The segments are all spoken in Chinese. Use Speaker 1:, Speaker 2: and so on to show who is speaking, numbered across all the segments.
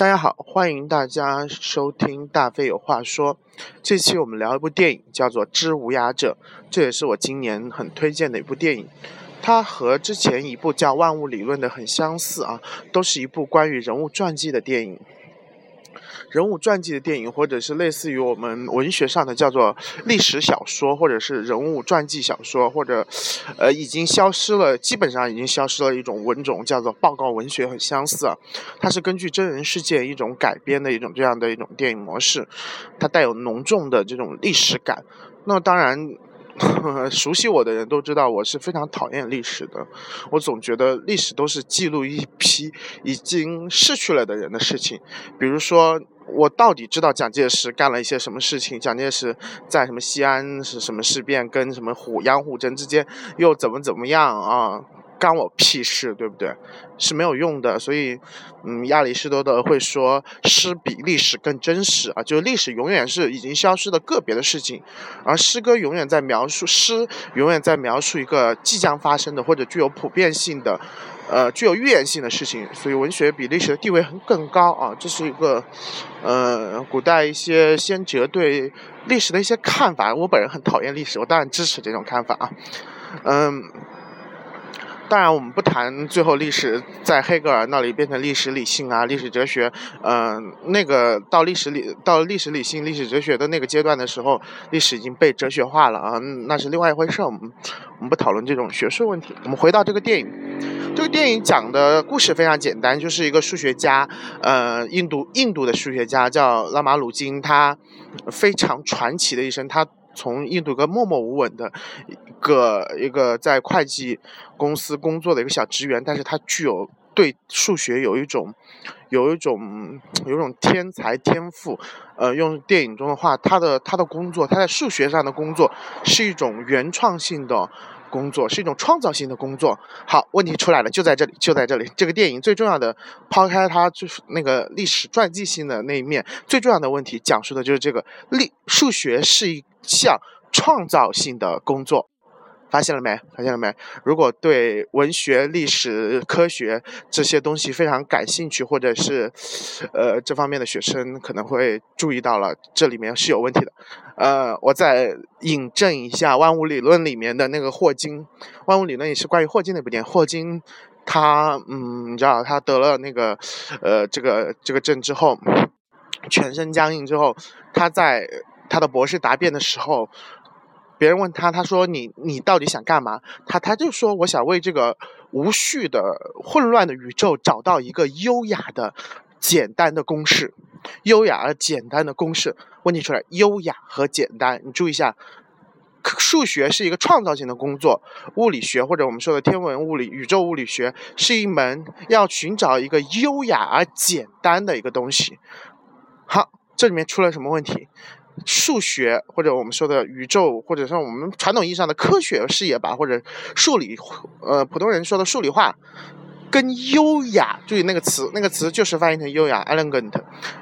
Speaker 1: 大家好，欢迎大家收听大飞有话说。这期我们聊一部电影，叫做《知无涯者》，这也是我今年很推荐的一部电影。它和之前一部叫《万物理论》的很相似啊，都是一部关于人物传记的电影。人物传记的电影，或者是类似于我们文学上的叫做历史小说，或者是人物传记小说，或者，呃，已经消失了，基本上已经消失了一种文种，叫做报告文学，很相似。它是根据真人事件一种改编的一种这样的一种电影模式，它带有浓重的这种历史感。那当然。熟悉我的人都知道，我是非常讨厌历史的。我总觉得历史都是记录一批已经逝去了的人的事情。比如说，我到底知道蒋介石干了一些什么事情？蒋介石在什么西安是什么事变，跟什么虎杨虎城之间又怎么怎么样啊？干我屁事，对不对？是没有用的。所以，嗯，亚里士多德会说，诗比历史更真实啊，就是历史永远是已经消失的个别的事情，而诗歌永远在描述诗，永远在描述一个即将发生的或者具有普遍性的，呃，具有预言性的事情。所以，文学比历史的地位很更高啊，这是一个，呃，古代一些先哲对历史的一些看法。我本人很讨厌历史，我当然支持这种看法啊，嗯。当然，我们不谈最后历史在黑格尔那里变成历史理性啊，历史哲学，嗯，那个到历史理到历史理性、历史哲学的那个阶段的时候，历史已经被哲学化了啊，那是另外一回事。我们我们不讨论这种学术问题。我们回到这个电影，这个电影讲的故事非常简单，就是一个数学家，呃，印度印度的数学家叫拉马鲁金，他非常传奇的一生，他。从印度一个默默无闻的一个一个在会计公司工作的一个小职员，但是他具有对数学有一种有一种有一种天才天赋。呃，用电影中的话，他的他的工作，他在数学上的工作是一种原创性的。工作是一种创造性的工作。好，问题出来了，就在这里，就在这里。这个电影最重要的，抛开它就是那个历史传记性的那一面，最重要的问题讲述的就是这个历数学是一项创造性的工作。发现了没？发现了没？如果对文学、历史、科学这些东西非常感兴趣，或者是，呃，这方面的学生可能会注意到了，这里面是有问题的。呃，我再引证一下《万物理论》里面的那个霍金，《万物理论》也是关于霍金那部电影。霍金他，嗯，你知道他得了那个，呃，这个这个症之后，全身僵硬之后，他在他的博士答辩的时候。别人问他，他说：“你你到底想干嘛？”他他就说：“我想为这个无序的混乱的宇宙找到一个优雅的、简单的公式。优雅而简单的公式。问题出来，优雅和简单，你注意一下，数学是一个创造性的工作，物理学或者我们说的天文物理、宇宙物理学是一门要寻找一个优雅而简单的一个东西。好，这里面出了什么问题？”数学或者我们说的宇宙，或者像我们传统意义上的科学视野吧，或者数理，呃，普通人说的数理化。跟优雅，注意那个词，那个词就是翻译成优雅，elegant，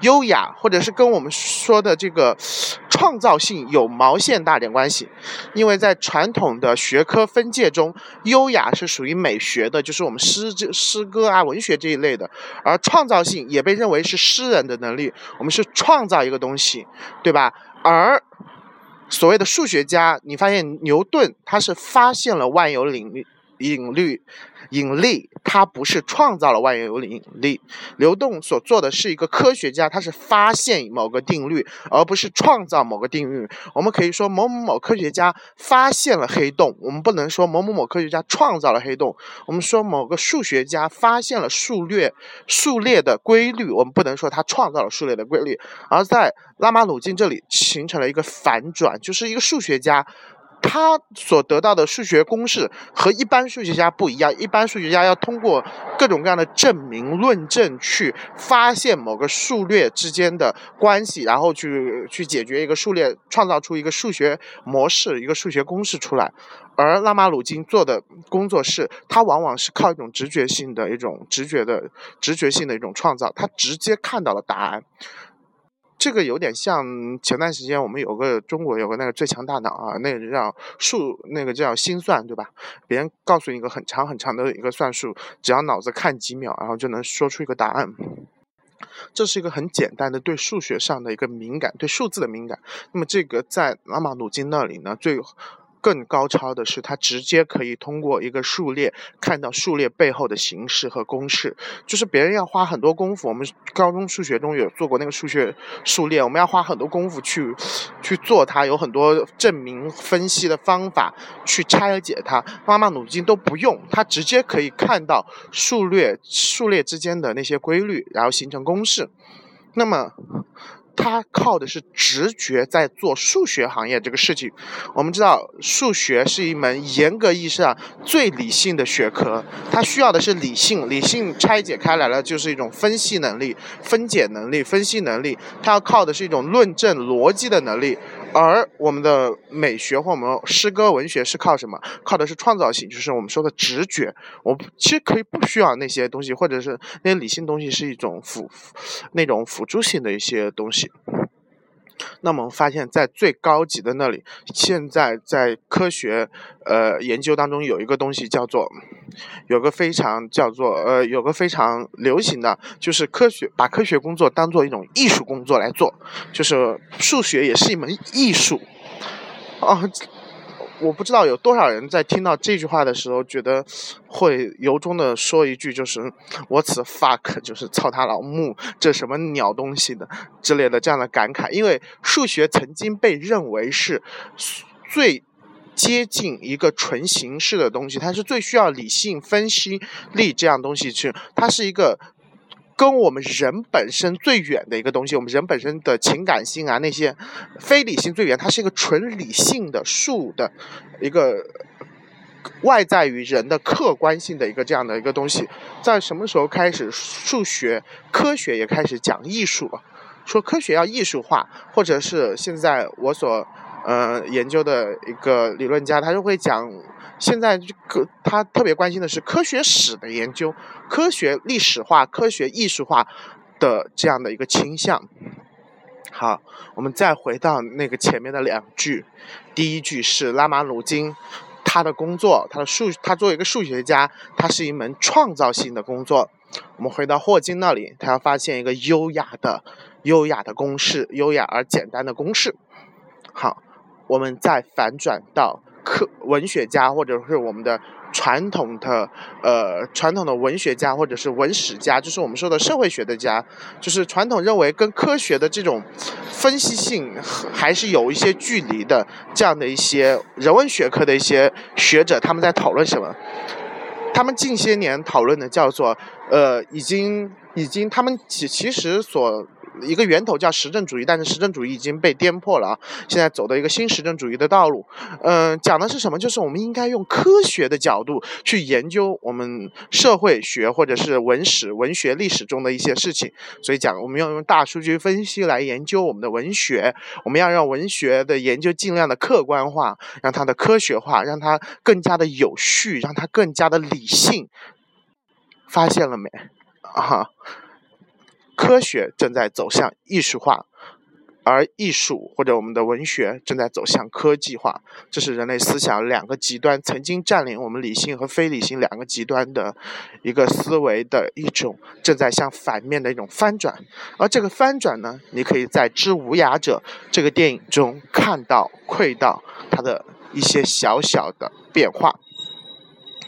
Speaker 1: 优雅，或者是跟我们说的这个创造性有毛线大点关系。因为在传统的学科分界中，优雅是属于美学的，就是我们诗这诗歌啊、文学这一类的，而创造性也被认为是诗人的能力，我们是创造一个东西，对吧？而所谓的数学家，你发现牛顿他是发现了万有引力。引力，引力，它不是创造了万有引力流动所做的是一个科学家，他是发现某个定律，而不是创造某个定律。我们可以说某某某科学家发现了黑洞，我们不能说某某某科学家创造了黑洞。我们说某个数学家发现了数列数列的规律，我们不能说他创造了数列的规律。而在拉马鲁金这里形成了一个反转，就是一个数学家。他所得到的数学公式和一般数学家不一样。一般数学家要通过各种各样的证明、论证去发现某个数列之间的关系，然后去去解决一个数列，创造出一个数学模式、一个数学公式出来。而拉马鲁金做的工作是，他往往是靠一种直觉性的一种直觉的直觉性的一种创造，他直接看到了答案。这个有点像前段时间我们有个中国有个那个最强大脑啊，那个叫数，那个叫心算，对吧？别人告诉你一个很长很长的一个算术，只要脑子看几秒，然后就能说出一个答案。这是一个很简单的对数学上的一个敏感，对数字的敏感。那么这个在拉马努金那里呢，最。更高超的是，它直接可以通过一个数列看到数列背后的形式和公式。就是别人要花很多功夫，我们高中数学中有做过那个数学数列，我们要花很多功夫去去做它，有很多证明分析的方法去拆解它。妈妈努金都不用，它直接可以看到数列数列之间的那些规律，然后形成公式。那么。他靠的是直觉在做数学行业这个事情。我们知道，数学是一门严格意义上最理性的学科，它需要的是理性。理性拆解开来了，就是一种分析能力、分解能力、分析能力。它要靠的是一种论证逻辑的能力。而我们的美学或我们诗歌文学是靠什么？靠的是创造性，就是我们说的直觉。我其实可以不需要那些东西，或者是那些理性东西是一种辅那种辅助性的一些东西。那么发现，在最高级的那里，现在在科学呃研究当中有一个东西叫做，有个非常叫做呃有个非常流行的，就是科学把科学工作当做一种艺术工作来做，就是数学也是一门艺术啊。我不知道有多少人在听到这句话的时候，觉得会由衷的说一句，就是 “What's fuck”，就是操他老母，这什么鸟东西的之类的这样的感慨。因为数学曾经被认为是最接近一个纯形式的东西，它是最需要理性分析力这样东西去，它是一个。跟我们人本身最远的一个东西，我们人本身的情感性啊，那些非理性最远，它是一个纯理性的数的一个外在于人的客观性的一个这样的一个东西。在什么时候开始，数学科学也开始讲艺术了？说科学要艺术化，或者是现在我所呃研究的一个理论家，他就会讲。现在这个他特别关心的是科学史的研究，科学历史化、科学艺术化的这样的一个倾向。好，我们再回到那个前面的两句，第一句是拉马努金，他的工作，他的数，他作为一个数学家，他是一门创造性的工作。我们回到霍金那里，他要发现一个优雅的、优雅的公式，优雅而简单的公式。好，我们再反转到。科文学家，或者是我们的传统的呃传统的文学家，或者是文史家，就是我们说的社会学的家，就是传统认为跟科学的这种分析性还是有一些距离的这样的一些人文学科的一些学者，他们在讨论什么？他们近些年讨论的叫做呃，已经已经他们其其实所。一个源头叫实证主义，但是实证主义已经被颠破了啊！现在走的一个新实证主义的道路，嗯，讲的是什么？就是我们应该用科学的角度去研究我们社会学或者是文史、文学、历史中的一些事情。所以讲，我们要用大数据分析来研究我们的文学，我们要让文学的研究尽量的客观化，让它的科学化，让它更加的有序，让它更加的理性。发现了没？啊！科学正在走向艺术化，而艺术或者我们的文学正在走向科技化。这是人类思想两个极端曾经占领我们理性和非理性两个极端的一个思维的一种正在向反面的一种翻转。而这个翻转呢，你可以在《之无涯者》这个电影中看到、窥到它的一些小小的变化。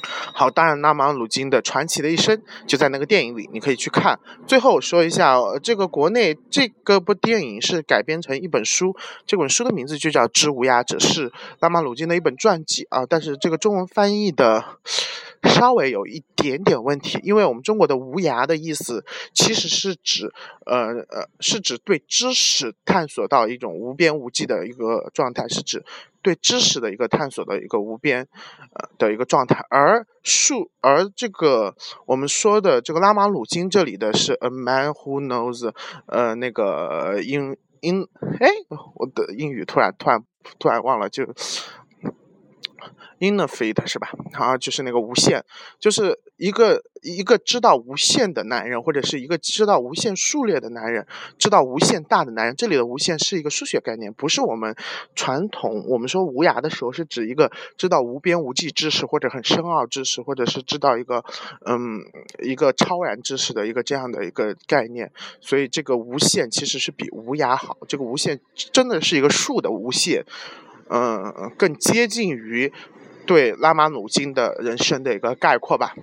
Speaker 1: 好，当然，拉马鲁金的传奇的一生就在那个电影里，你可以去看。最后说一下，这个国内这个部电影是改编成一本书，这本书的名字就叫《知无涯者》，是拉马鲁金的一本传记啊。但是这个中文翻译的稍微有一点点问题，因为我们中国的“无涯”的意思其实是指，呃呃，是指对知识探索到一种无边无际的一个状态，是指。对知识的一个探索的一个无边，呃的一个状态，而数而这个我们说的这个拉马鲁金这里的是 a man who knows，呃那个英英哎我的英语突然突然突然忘了就 infinite 是吧？好就是那个无限，就是一个一个知道无限的男人，或者是一个知道无限数列的男人，知道无限大的男人。这里的无限是一个数学概念，不是我们传统我们说无涯的时候是指一个知道无边无际知识或者很深奥知识，或者是知道一个嗯一个超然知识的一个这样的一个概念。所以这个无限其实是比无涯好，这个无限真的是一个数的无限，嗯，更接近于对拉马努金的人生的一个概括吧。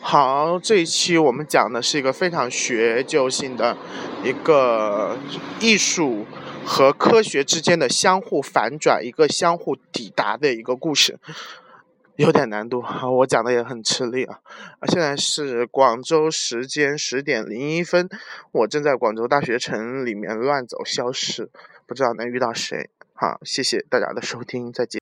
Speaker 1: 好，这一期我们讲的是一个非常学究性的一个艺术和科学之间的相互反转，一个相互抵达的一个故事，有点难度啊，我讲的也很吃力啊。啊，现在是广州时间十点零一分，我正在广州大学城里面乱走消失，不知道能遇到谁。好，谢谢大家的收听，再见。